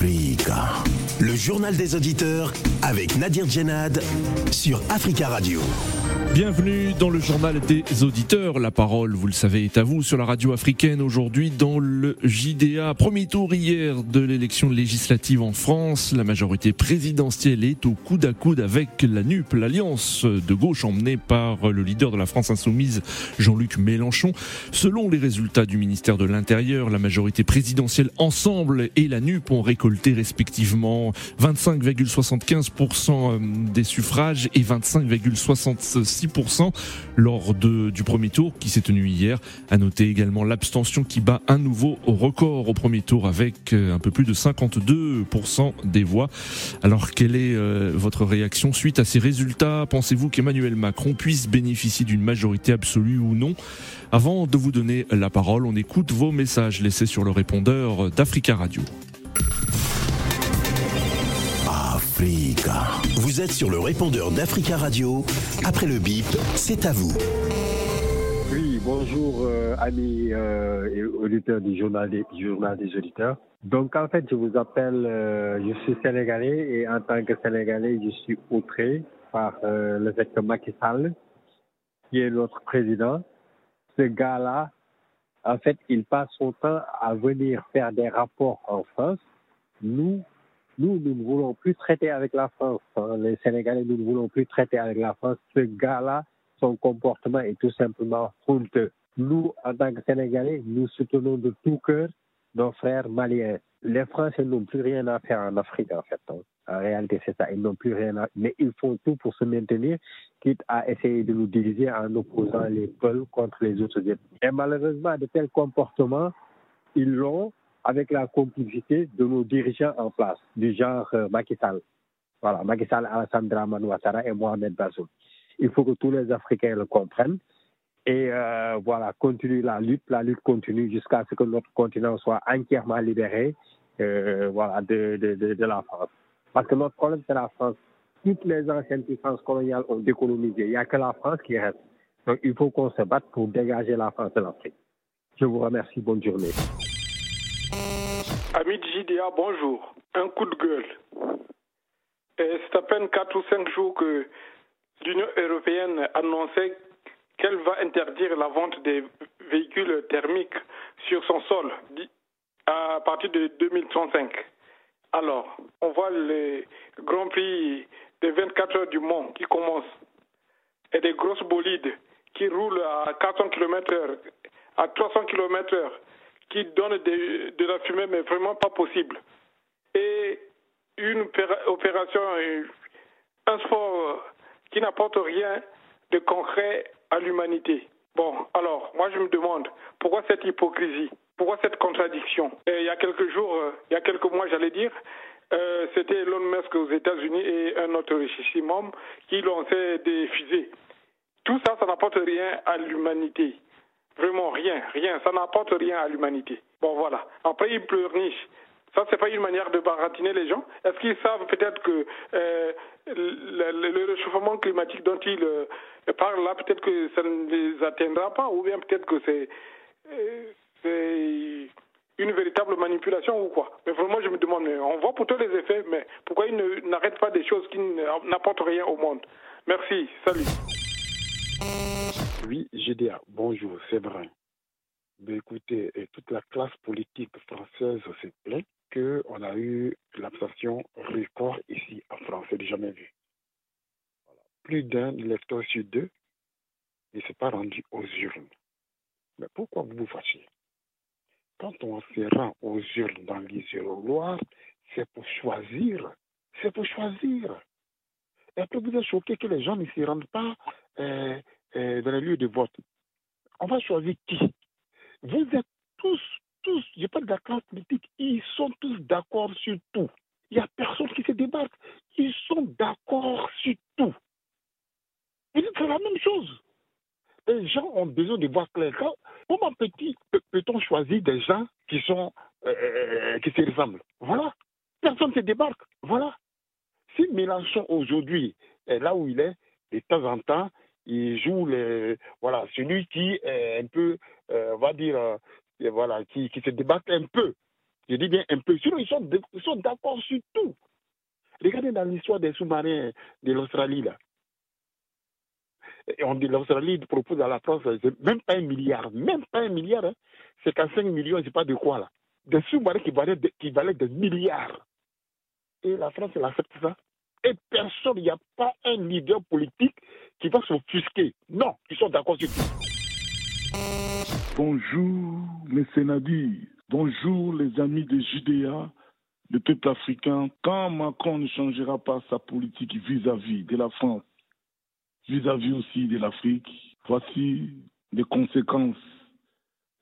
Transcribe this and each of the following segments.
Africa. Le journal des auditeurs avec Nadir Djenad sur Africa Radio. Bienvenue dans le journal des auditeurs. La parole, vous le savez, est à vous sur la radio africaine aujourd'hui dans le JDA. Premier tour hier de l'élection législative en France. La majorité présidentielle est au coude à coude avec la NUP, l'alliance de gauche emmenée par le leader de la France insoumise, Jean-Luc Mélenchon. Selon les résultats du ministère de l'Intérieur, la majorité présidentielle ensemble et la NUP ont récolté respectivement 25,75% des suffrages et 25,66% lors du premier tour qui s'est tenu hier. À noter également l'abstention qui bat un nouveau record au premier tour avec euh, un peu plus de 52% des voix. Alors quelle est euh, votre réaction suite à ces résultats? Pensez-vous qu'Emmanuel Macron puisse bénéficier d'une majorité absolue ou non? Avant de vous donner la parole, on écoute vos messages laissés sur le répondeur d'Africa Radio. Vous êtes sur le répondeur d'Africa Radio. Après le bip, c'est à vous. Oui, bonjour euh, amis euh, et auditeurs du journal, des, journal des auditeurs. Donc en fait, je vous appelle, euh, je suis sénégalais et en tant que sénégalais, je suis outré par euh, le fait que Macky Sall, qui est notre président, ce gars-là, en fait, il passe son temps à venir faire des rapports en France. Nous, nous, nous ne voulons plus traiter avec la France. hein. Les Sénégalais, nous ne voulons plus traiter avec la France. Ce gars-là, son comportement est tout simplement honteux. Nous, en tant que Sénégalais, nous soutenons de tout cœur nos frères maliens. Les Français n'ont plus rien à faire en Afrique, en fait. hein. En réalité, c'est ça. Ils n'ont plus rien à... Mais ils font tout pour se maintenir, quitte à essayer de nous diviser en opposant les peuples contre les autres. Et malheureusement, de tels comportements, ils l'ont avec la complicité de nos dirigeants en place, du genre euh, Macky Sall. Voilà, Macky Sall, Ouattara et Mohamed Bazoum. Il faut que tous les Africains le comprennent. Et euh, voilà, continue la lutte. La lutte continue jusqu'à ce que notre continent soit entièrement libéré euh, voilà, de, de, de, de la France. Parce que notre problème, c'est la France. Toutes les anciennes puissances coloniales ont décolonisé. Il n'y a que la France qui reste. Donc, il faut qu'on se batte pour dégager la France de l'Afrique. Je vous remercie. Bonne journée. Ami JDA, bonjour. Un coup de gueule. C'est à peine 4 ou 5 jours que l'Union européenne annonçait qu'elle va interdire la vente des véhicules thermiques sur son sol à partir de 2035. Alors, on voit le Grand Prix des 24 heures du Mans qui commence et des grosses bolides qui roulent à 400 km/h, à 300 km/h, qui donnent des- de la fumée, mais vraiment pas possible. Et une opéra- opération, euh, un sport euh, qui n'apporte rien de concret à l'humanité. Bon, alors, moi je me demande, pourquoi cette hypocrisie? Pourquoi cette contradiction? Il y a quelques jours, euh, il y a quelques mois, j'allais dire, c'était Elon Musk aux États-Unis et un autre richissime homme qui lançait des fusées. Tout ça, ça n'apporte rien à l'humanité. Vraiment rien, rien. Ça n'apporte rien à l'humanité. Bon, voilà. Après, ils pleurnichent. Ça, c'est pas une manière de baratiner les gens. Est-ce qu'ils savent peut-être que euh, le, réchauffement climatique dont ils euh, parlent là, peut-être que ça ne les atteindra pas, ou bien peut-être que c'est euh, une véritable manipulation ou quoi. Mais vraiment, je me demande, on voit pourtant les effets, mais pourquoi ils n'arrêtent pas des choses qui n'apportent rien au monde? Merci, salut. Oui, GDA, bonjour, c'est vrai. Ben, écoutez, toute la classe politique française se plaint qu'on a eu l'abstention record ici en France, c'est jamais vu. Plus d'un électeur sur deux ne s'est pas rendu aux urnes. Mais pourquoi vous vous fâchez? Quand on se rend aux urnes dans l'isoloir, c'est pour choisir. C'est pour choisir. Et après, vous êtes choqué que les gens ne s'y rendent pas euh, euh, dans les lieux de vote. On va choisir qui Vous êtes tous, tous, je parle de la classe politique, ils sont tous d'accord sur tout. Il n'y a personne qui se débarque. Ils sont d'accord sur tout. Dites c'est la même chose. Les gens ont besoin de voir clair. Comment peut-on choisir des gens qui sont euh, qui se ressemblent? Voilà. Personne ne se débarque. Voilà. Si Mélenchon aujourd'hui est là où il est, de temps en temps, il joue les, voilà, celui qui est un peu, euh, on va dire, euh, voilà, qui, qui se débat un peu. Je dis bien un peu. Sinon, ils sont, ils sont d'accord sur tout. Regardez dans l'histoire des sous-marins de l'Australie, là. Et on dit l'Australie propose à la France, même pas un milliard, même pas un milliard, hein. c'est qu'à 5 millions, je sais pas de quoi, là. Des sous-marins qui valaient, qui valaient des milliards. Et la France, elle accepte ça. Et personne, il n'y a pas un leader politique qui va s'offusquer. Non, ils sont d'accord sur tout. Bonjour, mes sénadis. Bonjour, les amis de Judéa, le peuple africain. Quand Macron ne changera pas sa politique vis-à-vis de la France, vis-à-vis aussi de l'Afrique, voici les conséquences.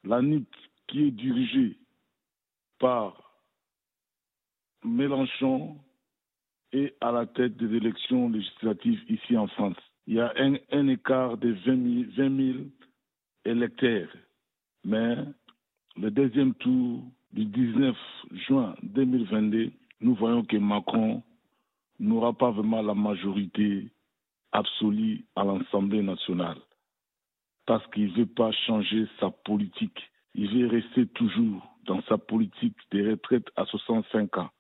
La NIT qui est dirigée par Mélenchon est à la tête des élections législatives ici en France. Il y a un, écart de 20 000, électeurs. Mais le deuxième tour du 19 juin 2022, nous voyons que Macron n'aura pas vraiment la majorité absolue à l'Assemblée nationale. Parce qu'il ne veut pas changer sa politique. Il veut rester toujours dans sa politique des retraites à 65 ans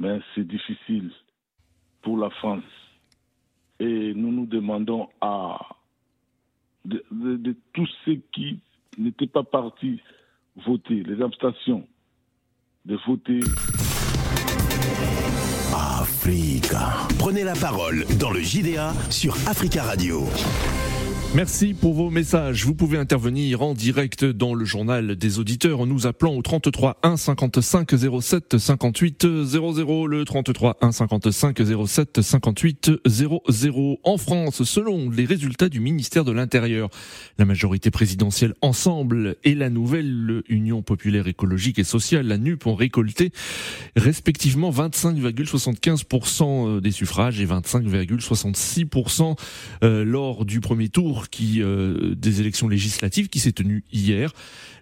mais c'est difficile pour la France. Et nous nous demandons à de, tous ceux qui n'étaient pas partis voter, les abstentions, de voter. Africa. Prenez la parole dans le JDA sur Africa Radio. Merci pour vos messages. Vous pouvez intervenir en direct dans le journal des auditeurs en nous appelant au 33 1 55 07 58 00. Le 33 1 55 07 58 00. En France, selon les résultats du ministère de l'Intérieur, la majorité présidentielle Ensemble et la nouvelle Union populaire écologique et sociale, la NUP, ont récolté respectivement 25,75% des suffrages et 25,66% euh, lors du premier tour euh, des élections législatives qui s'est tenue hier.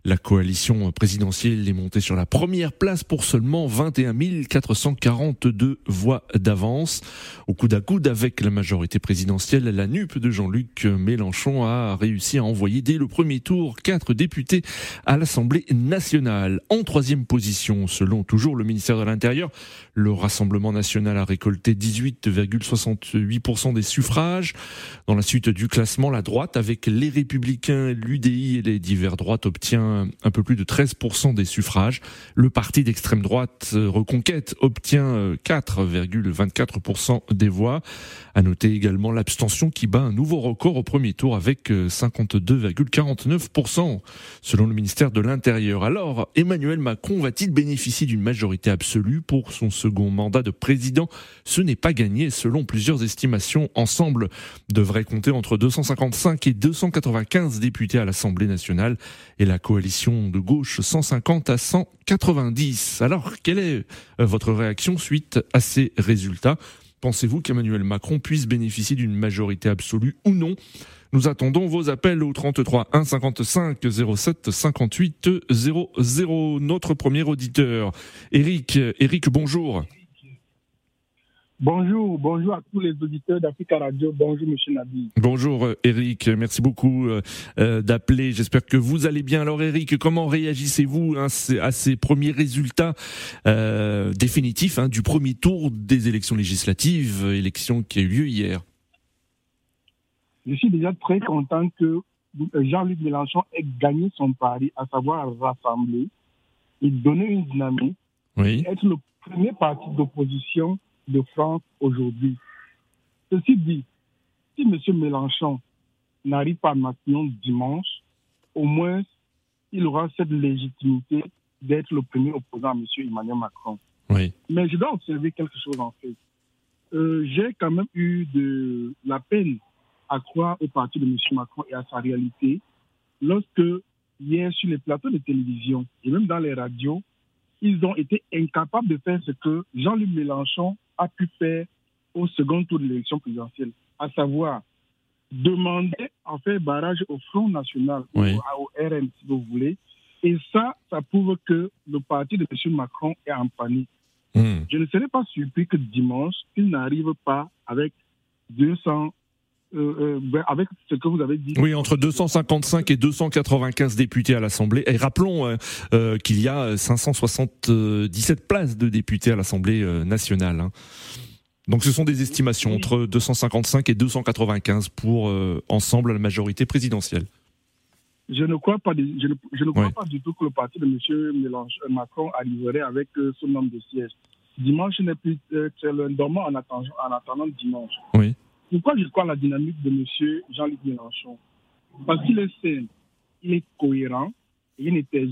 La coalition présidentielle est montée sur la première place pour seulement 21 442 voix d'avance. Au coude à coude avec la majorité présidentielle, la NUP de Jean-Luc Mélenchon a réussi à envoyer dès le premier tour quatre députés à l'Assemblée nationale. En troisième position, selon toujours le ministère de l'Intérieur, le Rassemblement national a récolté 18,68% des suffrages. Dans la suite du classement, la droite, avec les Républicains, l'UDI et les divers droites, obtient un, peu plus de 13% des suffrages. Le parti d'extrême droite euh, Reconquête obtient 4,24% euh, des voix. À noter également l'abstention qui bat un nouveau record au premier tour avec 52,49% euh, selon le ministère de l'Intérieur. Alors, Emmanuel Macron va-t-il bénéficier d'une majorité absolue pour son second mandat de président? Ce n'est pas gagné selon plusieurs estimations. Ensemble devrait compter entre 255 et 295 députés à l'Assemblée nationale et la coalition coalition de gauche 150 à 190. Alors, quelle est euh, votre réaction suite à ces résultats? Pensez-vous qu'Emmanuel Macron puisse bénéficier d'une majorité absolue ou non? Nous attendons vos appels au 33 1 55 07 58 00. Notre premier auditeur, Eric. Eric, bonjour. Bonjour, bonjour à tous les auditeurs d'Africa Radio. Bonjour, Monsieur Nabi. Bonjour, euh, Eric. Merci beaucoup euh, euh, d'appeler. J'espère que vous allez bien. Alors, Eric, comment réagissez-vous hein, à ces premiers résultats définitifs hein, du premier tour des élections législatives, élection qui a eu lieu hier? Je suis déjà très content que Jean-Luc Mélenchon ait gagné son pari, à savoir rassembler et donner une dynamique, oui. être le premier parti d'opposition de France aujourd'hui. Ceci dit, si M. Mélenchon n'arrive pas à Matignon dimanche, au moins il aura cette légitimité d'être le premier opposant à M. Emmanuel Macron. Oui. Mais je dois observer quelque chose en fait. Euh, j'ai quand même eu de la peine à croire au parti de M. Macron et à sa réalité lorsque hier sur les plateaux de télévision et même dans les radios, ils ont été incapables de faire ce que Jean-Luc Mélenchon a pu faire au second tour de l'élection présidentielle, à savoir demander en fait barrage au Front National, ou au RN si vous voulez. Et ça, ça prouve que le parti de M. Macron est en panique. Hmm. Je ne serais pas surpris que dimanche, il n'arrive pas avec 200 euh, euh, ben, avec ce que vous avez dit. Oui, entre 255 et 295 députés à l'Assemblée. Et rappelons euh, euh qu'il y a 577 places de députés à l'Assemblée nationale. Hein. Donc ce sont des estimations entre 255 et 295 pour ensemble la majorité présidentielle. Je ne crois pas, je ne, je ne crois pas du tout que le parti de M. Macron arriverait avec ce nombre de sièges. Dimanche n'est plus dormant en attendant, en attendant dimanche. Oui. Pourquoi je crois la dynamique de M. Jean-Luc Mélenchon? Parce qu'il est sain, il est cohérent, et il n'était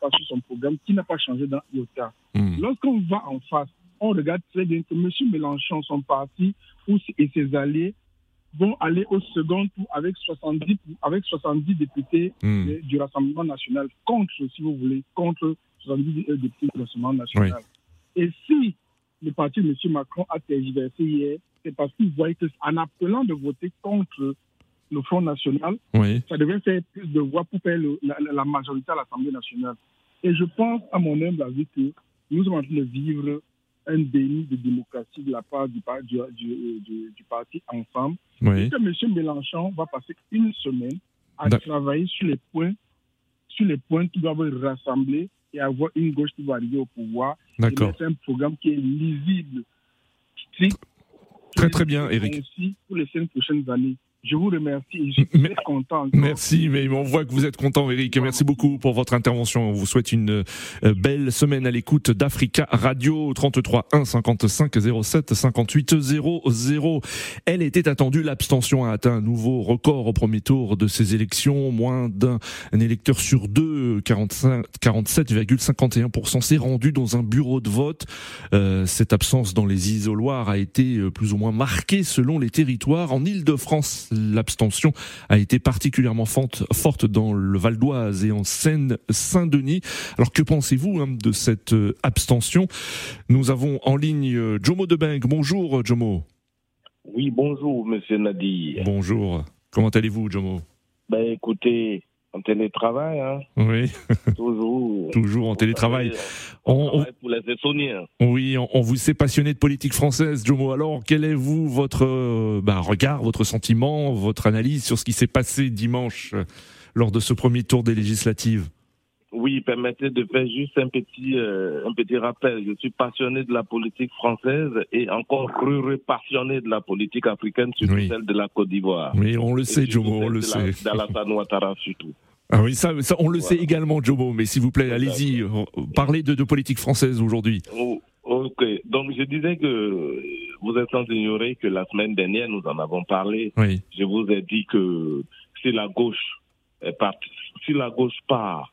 pas sur son programme qui n'a pas changé dans l'IOTA. Hmm. Lorsqu'on va en face, on regarde très bien que M. Mélenchon, son parti et ses alliés vont aller au second tour avec 70, avec 70 députés hmm. du Rassemblement national, contre, si vous voulez, contre 70 députés du Rassemblement national. Et si le parti de M. Macron a tergiversé hier, c'est parce qu'il voyait qu'en appelant de voter contre le Front National, ça devait faire plus de voix pour faire la, majorité à l'Assemblée nationale. Et je pense, à mon humble avis, que nous sommes en train de vivre un déni de démocratie de la part du, du, parti Ensemble. Et que M. Mélenchon va passer une semaine à travailler sur les points sur les points qui doivent être rassemblés et avoir une gauche qui va arriver au pouvoir. C'est un programme qui est lisible, strict, Très très bien, Eric. Pour les cinq prochaines années. Je vous remercie. Je suis très content. Merci, mais on voit que vous êtes content, Eric. Merci beaucoup pour votre intervention. On vous souhaite une euh, belle semaine à l'écoute d'Africa Radio 33 1 55 07 58 00. Elle était attendue. L'abstention a atteint un nouveau record au premier tour de ces élections. Moins d'un électeur sur deux, 47,51% s'est rendu dans un bureau de vote. Euh, cette absence dans les isoloirs a été euh, plus ou moins marquée selon les territoires. En Ile-de-France, l'abstention a été particulièrement forte dans le Val d'Oise et en Seine-Saint-Denis. Alors que pensez-vous hein, de cette euh, abstention? Nous avons en ligne euh, Jomo Debeng. Bonjour Jomo. Oui, bonjour Monsieur Nadi. Bonjour. Comment allez-vous Jomo? Ben écoutez, en télétravail, hein Oui. Toujours. Toujours en télétravail. On, pour les Estoniens. Oui, on, vous sait passionné de politique française, Jomo. Alors, quel est vous votre euh, bah, regard, votre sentiment, votre analyse sur ce qui s'est passé dimanche euh, lors de ce premier tour des législatives? Oui, permettez de faire juste un petit, euh, un petit rappel. Je suis passionné de la politique française et encore plus passionné de la politique africaine, surtout celle de la Côte d'Ivoire. Oui, on le sait, Jomo, on le sait. D'Alassane Ouattara surtout. Ah oui, ça, ça on le sait également, Jomo, mais s'il vous plaît, allez-y, euh, parlez de, de politique française aujourd'hui. Oh, ok, donc je disais que vous êtes sans ignorer que la semaine dernière, nous en avons parlé. Oui. Je vous ai dit que si la gauche est partie, si la gauche part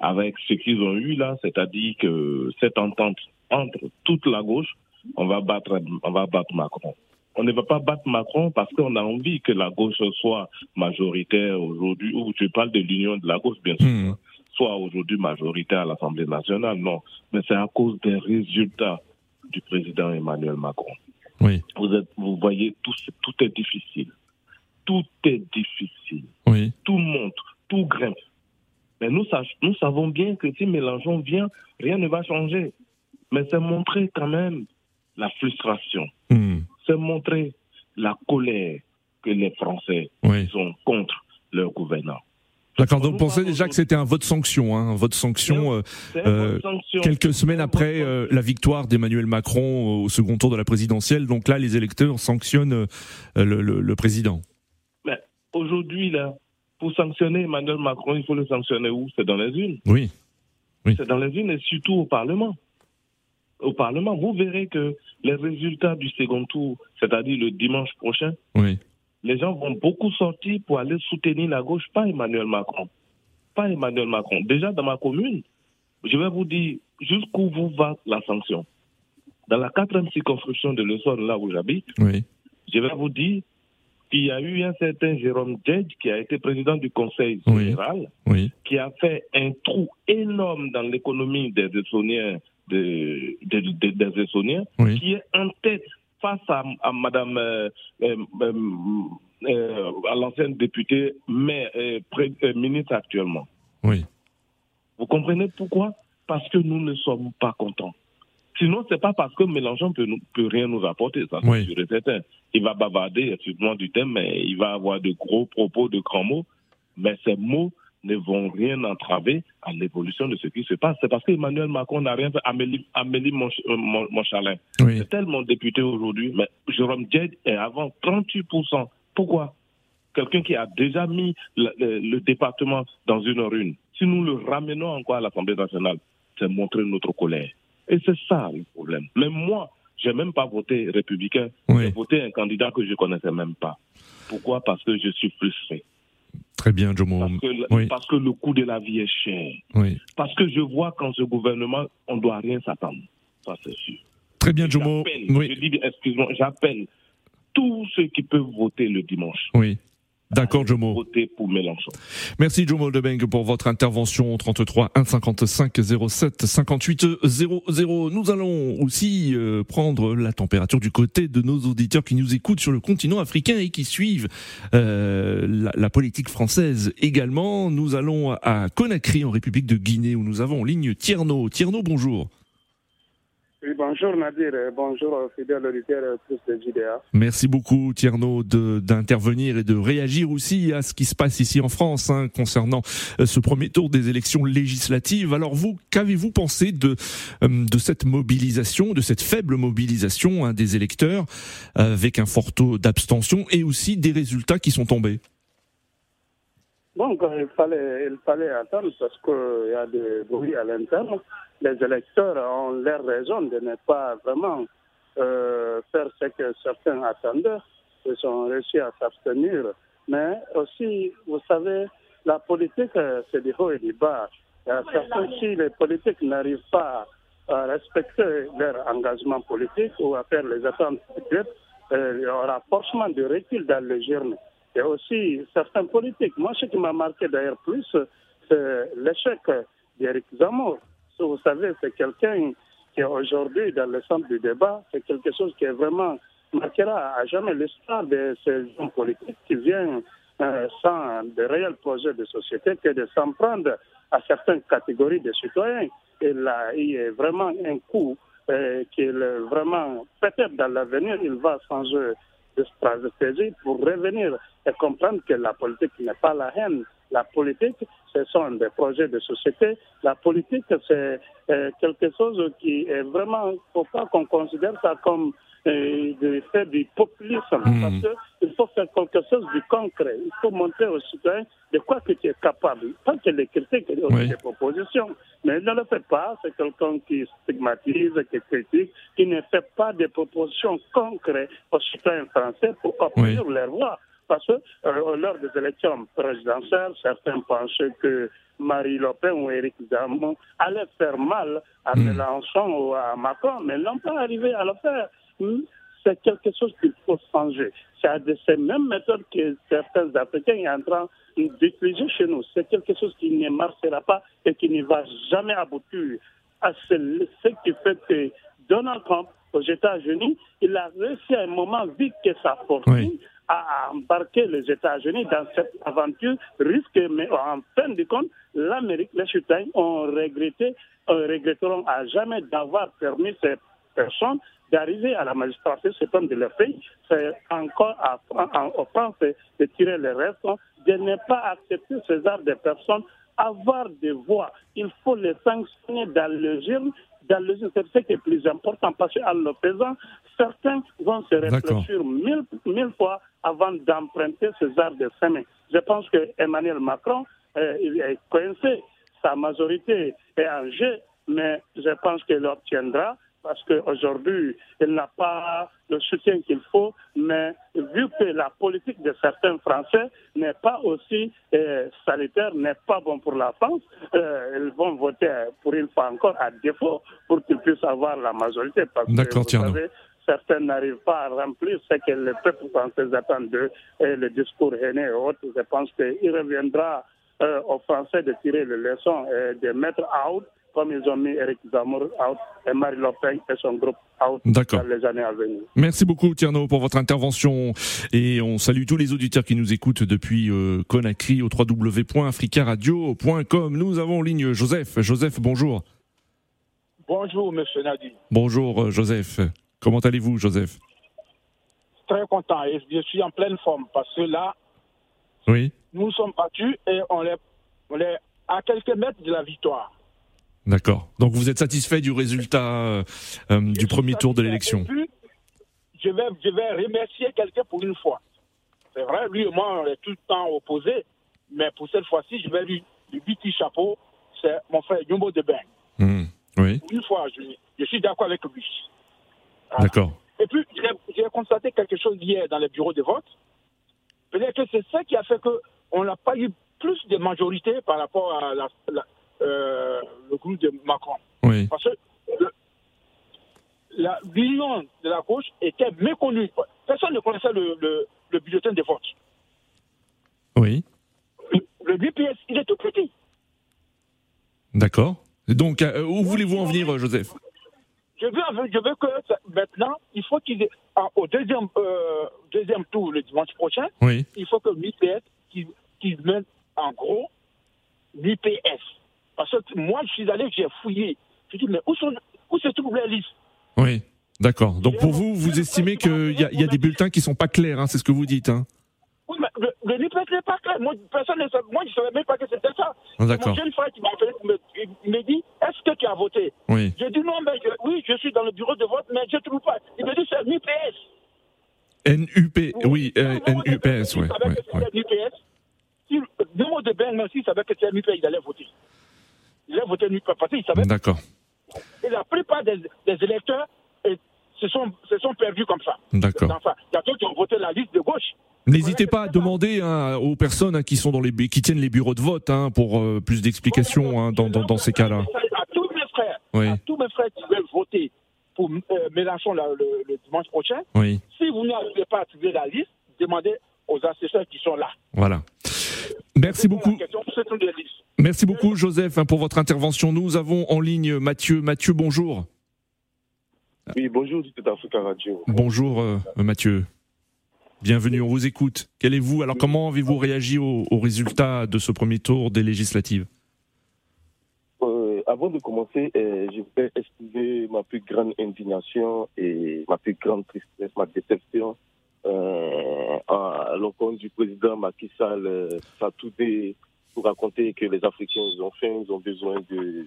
avec ce qu'ils ont eu là, c'est-à-dire que cette entente entre toute la gauche, on va battre, on va battre Macron. On ne va pas battre Macron parce qu'on a envie que la gauche soit majoritaire aujourd'hui, ou je parle de l'union de la gauche, bien sûr, hmm. soit aujourd'hui majoritaire à l'Assemblée nationale, non. Mais c'est à cause des résultats du président Emmanuel Macron. Oui. Vous, êtes, vous voyez, tout, tout est difficile. Tout est difficile. Oui. Tout monte, tout grimpe. Mais nous, nous savons bien que si Mélenchon vient, rien ne va changer. Mais c'est montrer quand même la frustration. Hmm. C'est montrer la colère que les Français sont contre leur gouvernant. D'accord, donc vous pensez déjà que c'était un vote sanction, hein, un vote sanction, euh, euh, quelques semaines après euh, la victoire d'Emmanuel Macron au second tour de la présidentielle. Donc là, les électeurs sanctionnent le, le, président. Aujourd'hui, là, pour sanctionner Emmanuel Macron, il faut le sanctionner où? C'est dans les unes. Oui. oui. C'est dans les unes et surtout au Parlement. Au Parlement, vous verrez que les résultats du second tour, c'est-à-dire le dimanche prochain, oui. les gens vont beaucoup sortir pour aller soutenir la gauche, pas Emmanuel Macron. Pas Emmanuel Macron. Déjà dans ma commune, je vais vous dire jusqu'où vous va la sanction. Dans la quatrième circonscription de l'Essonne, là où j'habite, oui. je vais vous dire qu'il y a eu un certain Jérôme Djedj qui a été président du Conseil général, qui a fait un trou énorme dans l'économie des Essoniens, des, qui est en tête face à, à Madame, euh, euh, euh, à l'ancienne députée, mais ministre actuellement. Oui. Vous comprenez pourquoi? Parce que nous ne sommes pas contents. Sinon, c'est pas parce que Mélenchon peut, peut rien nous apporter, ça c'est sûr et certain. Il va bavarder, excuse-moi du thème, mais il va avoir de gros propos, de grands mots, mais ces mots ne vont rien entraver à l'évolution de ce qui se passe. C'est parce qu'Emmanuel Macron n'a rien fait. Amélie, Amélie Monchalin, oui. c'est tellement député aujourd'hui, mais Jérôme Djed est avant 38%. Pourquoi? Quelqu'un qui a déjà mis le, le, département dans une rune. Si nous le ramenons encore à l'Assemblée nationale, c'est montrer notre colère. Et c'est ça le problème. Même moi, j'ai même pas voté républicain. J'ai voté un candidat que je connaissais même pas. Pourquoi? Parce que je suis frustré. Très bien, Jomo. Parce que, parce que le coût de la vie est cher. Oui. Parce que je vois qu'en ce gouvernement, on ne doit rien s'attendre. Ça, c'est sûr. Très bien, Jomo. Oui. Je dis, excuse-moi, j'appelle tous ceux qui peuvent voter le dimanche. Oui. D'accord, Jomo. Voter pour Mélenchon. Merci, Jomo Debeng, pour votre intervention. 33 1 55 07 58 00. Nous allons aussi euh, prendre la température du côté de nos auditeurs qui nous écoutent sur le continent africain et qui suivent euh, la, la, politique française également. Nous allons à Conakry, en République de Guinée, où nous avons en ligne Tierno. Tierno, bonjour. Oui, bonjour Nadir, bonjour fidèles auditeurs tous de JDA. Merci beaucoup Tierno d'intervenir et de réagir aussi à ce qui se passe ici en France hein, concernant euh, ce premier tour des élections législatives. Alors vous, qu'avez-vous pensé de, euh, de cette mobilisation, de cette faible mobilisation hein, des électeurs avec un fort taux d'abstention et aussi des résultats qui sont tombés? Bon, il fallait, il fallait attendre parce qu'il y a des bruits à l'interne les électeurs ont l'air raison de ne pas vraiment euh, faire ce que certains attendaient. Ils ont réussi à s'abstenir. Mais aussi, vous savez, la politique, c'est du haut et du bas. Certains, si les politiques n'arrivent pas à respecter leur engagement politique ou à faire les attentes euh, il y aura forcément du recul dans le journée. Et aussi, certains politiques. Moi, ce qui m'a marqué d'ailleurs plus, c'est l'échec d'Éric Zamor vous savez, c'est quelqu'un qui aujourd'hui dans le centre du débat. C'est quelque chose qui est vraiment marquera à jamais l'histoire de ces hommes politiques qui viennent euh, sans de réels projets de société que de s'en prendre à certaines catégories de citoyens. Et là, il y a vraiment un coup euh, qui est vraiment, peut-être dans l'avenir, il va changer de stratégie pour revenir et comprendre que la politique n'est pas la haine, la politique, ce sont des projets de société. La politique, c'est euh, quelque chose qui est vraiment, faut pas qu'on considère ça comme euh, de faire du populisme. Hmm. Parce qu'il faut faire quelque chose de concret. Il faut montrer aux citoyens de quoi que tu es capable. Pas que les critiques et les propositions. Mais il ne le fait pas. C'est quelqu'un qui stigmatise, qui critique, qui ne fait pas de propositions concrètes aux citoyens français pour obtenir leur voix. Parce que euh, lors des élections présidentielles, certains pensaient que Marie Le Pen ou Éric Zemmour allaient faire mal à hmm. Mélenchon ou à Macron, mais ils n'ont pas arrivé à le faire. Hmm. C'est quelque chose qu'il faut changer. C'est de ces mêmes méthodes que certains Africains sont en train d'utiliser chez nous. C'est quelque chose qui ne marchera pas et qui ne va jamais aboutir. à ce qui fait que Donald Trump, aux États-Unis, il a réussi à un moment, vu que sa fortune, à embarquer les États-Unis dans cette aventure risquée, mais en fin de compte, l'Amérique, les citoyens ont regretté, euh, regretteront à jamais d'avoir permis ces personnes d'arriver à la magistrature, c'est comme de leur pays. C'est encore à, France de tirer les restes, de ne pas accepter ces arts de personnes avoir des voix. Il faut les sanctionner dans le gym dans le c'est ce qui est plus important parce qu'à le faisant, certains vont se réfléchir mille, mille fois avant d'emprunter ces arts de chemin. Je pense que Emmanuel Macron euh, il est coincé, sa majorité est en jeu, mais je pense qu'il l'obtiendra parce qu'aujourd'hui, il n'a pas le soutien qu'il faut, mais vu que la politique de certains Français n'est pas aussi euh, sanitaire, n'est pas bon pour la France, euh, ils vont voter pour une fois encore à défaut pour qu'ils puissent avoir la majorité. Parce que, vous savez, certains n'arrivent pas à remplir ce que le peuple français attend d'eux, et le discours haineux et autres. Je pense qu'il reviendra euh, aux Français de tirer les leçons et de mettre out comme ils ont mis Eric Zamor out et Marie Le Pen et son groupe out dans les années à venir. Merci beaucoup Tierno pour votre intervention et on salue tous les auditeurs qui nous écoutent depuis euh, Conakry au www.africaradio.com. Nous avons en ligne Joseph. Joseph, bonjour. Bonjour, monsieur Nadi. Bonjour, euh, Joseph. Comment allez-vous, Joseph? Très content et je suis en pleine forme parce que là, Oui. nous nous sommes battus et on est, on est à quelques mètres de la victoire. D'accord. Donc vous êtes satisfait du résultat euh, euh, du premier tour de l'élection je vais, je vais remercier quelqu'un pour une fois. C'est vrai, lui et moi, on est tout le temps opposés, mais pour cette fois-ci, je vais lui, lui petit chapeau. C'est mon frère Yumbo de Ben. Hmm. Oui, Pour une fois, je, je suis d'accord avec lui. D'accord. Et puis, j'ai- j'ai constaté quelque chose hier dans les bureaux de vote. Peut-être que c'est ça qui a fait qu'on n'a pas eu plus de majorité par rapport à la- la- euh, le groupe de Macron. Oui, Parce que la- l'union de la gauche était méconnue. Personne ne connaissait le, le- le bulletin de vote. oui, Le, le BPS, il est tout petit. d'accord. Donc euh, où voulez-vous en venir, Joseph? Je veux, je veux que maintenant, il faut qu'il au deuxième, euh, deuxième tour le dimanche prochain, Oui, il faut que l'IPS qu'il qu'il mette en gros l'IPS. Parce que moi, je suis allé, j'ai fouillé. Je dis, mais où, sont, où se trouvent les listes oui, d'accord. Donc pour vous, vous estimez qu'il y, a- y a des bulletins qui sont pas clairs, hein, c'est ce que vous dites, hein Oui, mais le, le n'est pas clair. Moi, personne ne savait, moi, je ne savais même pas que c'était ça. Ah. Mon jeune frère qui m'a appelé me, dit, est-ce que tu as voté? Oui, J'ai dit, non, mais je- oui, je suis dans le bureau de vote, mais je ne trouve pas. Il me dit, c'est l'IPS. NUP, oui, euh, NUPS, S'il ouais, ouais, l'IPS, si le mot de Ben, s'il savait que c'était l'IPS, il allait voter. Il allait voter l'IPS parce qu'il savait D'accord, Et la plupart des, des électeurs eh, se, sont, se sont perdus comme ça. d'accord. Il y a d'autres qui ont voté la liste de gauche. N'hésitez pas à demander hein, aux personnes hein, qui sont dans les qui tiennent les bureaux de vote hein, pour euh, plus d'explications dans, dans, dans ces cas-là. À tous mes frères, Oui. à tous mes frères qui veulent voter pour euh, Mélenchon le dimanche prochain, Oui, si vous n'arrivez pas à trouver la liste, demandez aux assesseurs qui sont là. voilà. Merci beaucoup. Merci beaucoup Joseph hein, pour votre intervention. Nous avons en ligne Mathieu. Mathieu, bonjour. Oui, bonjour, c'était Africa Radio. Bonjour euh, Mathieu. Bienvenue, on vous écoute. Quel est vous Alors comment avez-vous réagi aux au résultats de ce premier tour des législatives Euh, avant de commencer, euh, je voudrais exprimer ma plus grande indignation et ma plus grande tristesse, ma déception à l'encontre du président Macky Sall, euh, Satoudé, pour raconter que les Africains ils ont faim, ils ont besoin de,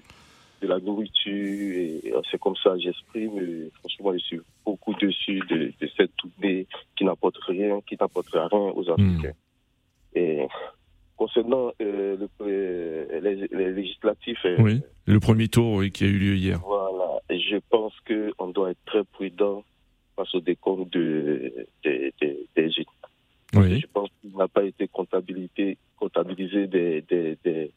de la nourriture. Et euh, c'est comme ça que j'exprime. Franchement, je suis beaucoup dessus de, de cette tournée qui n'apporte rien, qui n'apporte rien aux Africains. Et concernant euh, le- euh, les, les législatifs, euh, Oui, le premier tour oui, qui a eu lieu hier. voilà, et je pense qu'on doit être très prudent face au décompte de, de- de- des. Oui, Je pense qu'il n'a pas été comptabilisé, comptabilisé des, des, des,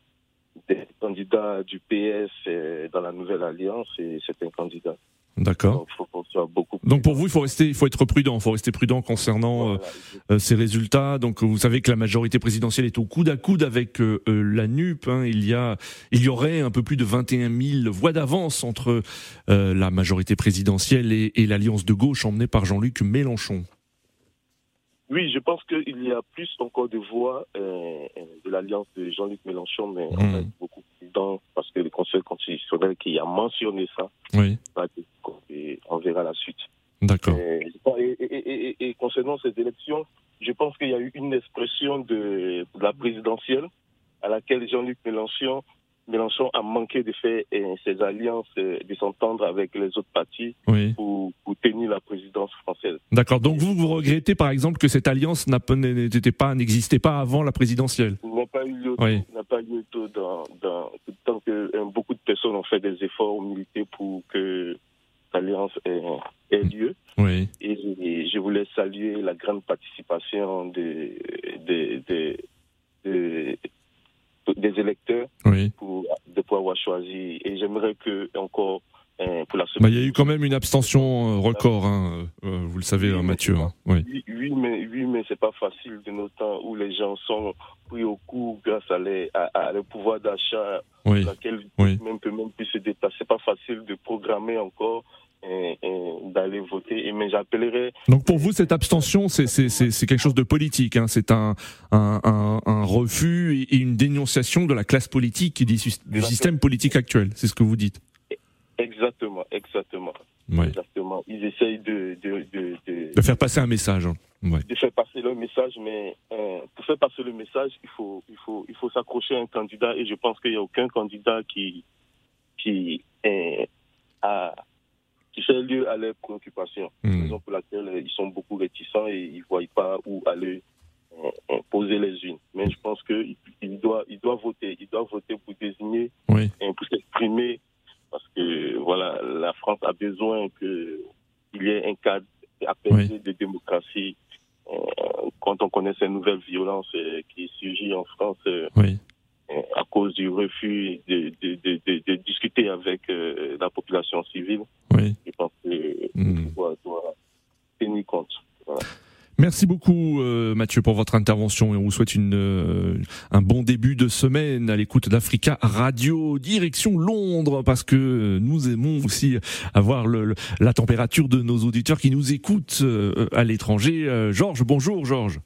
des candidats du PS euh, dans la nouvelle alliance et c'est un candidat. d'accord. Il faut qu'on soit beaucoup Donc pour vous, il faut rester, il faut être prudent. Il faut rester prudent concernant euh, euh, ces résultats. Donc vous savez que la majorité présidentielle est au coude à coude avec euh, euh, la NUP. hein. Il y a, il y aurait un peu plus de 21 000 voix d'avance entre euh, la majorité présidentielle et, et l'alliance de gauche emmenée par Jean-Luc Mélenchon. Oui, je pense qu'il y a plus encore de voix euh, euh, de l'alliance de Jean-Luc Mélenchon, mais on Mhm. va être beaucoup prudent parce que le Conseil constitutionnel qui a mentionné ça, Oui, et on verra la suite. D'accord. Euh, Et, et- et- et- et concernant ces élections, je pense qu'il y a eu une expression de, de la présidentielle à laquelle Jean-Luc Mélenchon, Mélenchon a manqué de faire euh, ses alliances, euh, de s'entendre avec les autres partis Oui, pour, pour tenir la présidence française. d'accord. Donc vous, vous regrettez par exemple que cette alliance n'a pas- n'était pas, n'existait pas avant la présidentielle? N'a pas eu lieu, Oui. n'a pas eu lieu dans, dans, tant que beaucoup de personnes ont fait des efforts militaires pour que l'alliance ait, ait lieu. Oui, Et, et je voulais saluer la grande participation des, des, des, des, des électeurs oui. pour, de pouvoir avoir choisi. Et j'aimerais que encore euh, pour la Bah, il y a eu quand même une abstention euh, record, hein, euh, vous le savez, hein, Mathieu. hein. Oui. Mais, oui, mais c'est pas facile de nos temps où les gens sont pris au coup grâce à, les, à, à le pouvoir d'achat, Oui, laquelle même peut même plus se déplacer. C'est pas facile de programmer encore et, et d'aller voter. Et, mais j'appellerai Donc pour vous, cette abstention, c'est quelque chose de politique. Hein. C'est un, un, un, un refus et une dénonciation de la classe politique et du, sy- du système politique actuel. C'est ce que vous dites. ex- Exactement, exactement. Ouais. Exactement. Ils essayent de, de, de, de, De faire passer un message. hein. Ouais. de faire passer le message, mais euh, pour faire passer le message, il faut, il faut, il faut s'accrocher à un candidat et je pense qu'il n'y a aucun candidat qui, qui, est, qui fait lieu à leurs préoccupations. Hmm. Raison pour laquelle ils sont beaucoup réticents et ils ne voient pas où aller euh, euh, poser les unes. Mais je pense qu'il il doit, il doit voter. Il doit voter pour désigner, Oui. et pour s'exprimer, parce que voilà, la France a besoin qu'il y ait un cadre apaisé de démocratie. euh, quand on connaît ces nouvelles violences euh, qui surgissent en France Oui. à cause du refus de, de, de, de- de discuter avec euh, la population civile, Oui. Hmm. doit, doit tenir compte. Voilà. Merci beaucoup euh, Mathieu pour votre intervention et on vous souhaite une, euh, un bon début de semaine à l'écoute d'Africa Radio direction Londres parce que nous aimons aussi avoir le, le- la température de nos auditeurs qui nous écoutent euh, à l'étranger. Euh, Georges, bonjour Georges.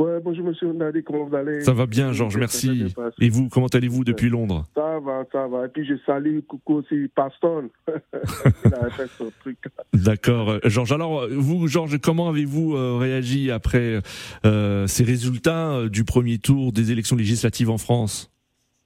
Ouais, bonjour monsieur Nadi, comment vous allez? Ça va bien Georges, merci. Et vous, comment allez-vous depuis Londres? Ça va, ça va. Et puis je salue coucou aussi Paston. Il a fait son truc. D'accord, Georges. Alors, vous, Georges, comment avez-vous euh, réagi après euh, ces résultats euh, du premier tour des élections législatives en France?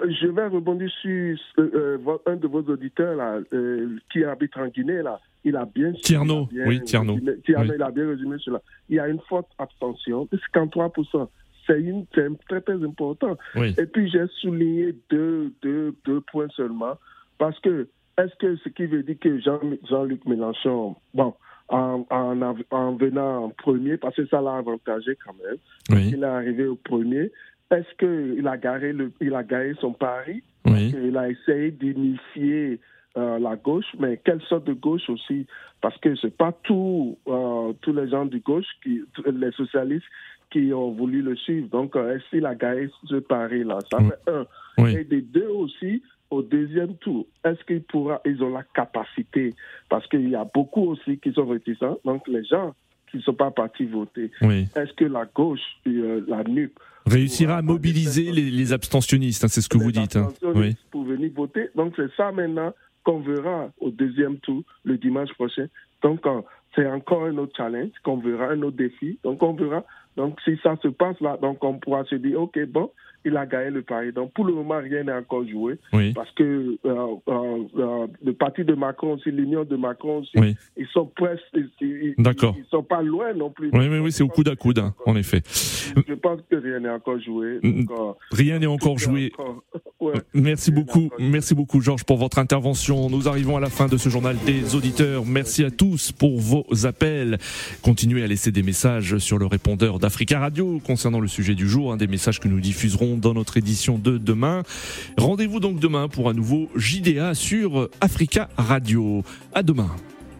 Je vais rebondir sur euh, un de vos auditeurs là, euh, qui habite en Guinée là. Il a bien Tierno, il a bien oui, Tierno. résumé- Tierno, Oui. il a bien résumé cela. Il y a une forte abstention de 53%. C'est une très très important. Oui. Et puis j'ai souligné deux, deux, deux points seulement parce que est-ce que ce qui veut dire que Jean, Jean-Luc Mélenchon, bon, en, en, av- en venant en premier, parce que ça l'a avantagé quand même, Oui. il est arrivé au premier, est-ce qu'il a garé le, il a garé son pari? Oui. il a essayé d'unifier euh, la gauche, mais quelle sorte de gauche aussi? Parce que c'est pas tout, euh, tous les gens de gauche, qui, les socialistes, qui ont voulu le suivre. Donc, euh, est-ce qu'il a gagné ce pari-là? Ça Mm. fait un. Oui. Et des deux aussi, au deuxième tour, est-ce qu'ils pourra, ils ont la capacité? Parce qu'il y a beaucoup aussi qui sont réticents. Donc, les gens ne sont pas partis voter, Oui. est-ce que la gauche, euh, la NUP, Réussira à mobiliser les, les abstentionnistes, hein, c'est ce que vous dites. hein. Oui. pour venir voter. Donc c'est ça maintenant qu'on verra au deuxième tour le dimanche prochain. Donc euh, c'est encore un autre challenge qu'on verra, un autre défi. Donc on verra. Donc si ça se passe là, donc on pourra se dire ok bon, il a gagné le pari. Donc pour le moment rien n'est encore joué Oui. parce que euh, euh, euh, le parti de Macron aussi, l'union de Macron Oui. ils sont presque, ils, ils- sont pas loin non plus. Oui, oui, oui, c'est au coude à coude, hein, en effet. Je pense que rien n'est encore joué. Mm. Donc, Rien n'est encore joué. encore- ouais. Merci beaucoup, merci beaucoup Georges pour votre intervention. Nous arrivons à la fin de ce journal des auditeurs. Merci à tous pour vos appels. Continuez à laisser des messages sur le répondeur d'Africa Radio concernant le sujet du jour, hein, des messages que nous diffuserons dans notre édition de demain. Rendez-vous donc demain pour un nouveau JDA sur Africa Radio. À demain.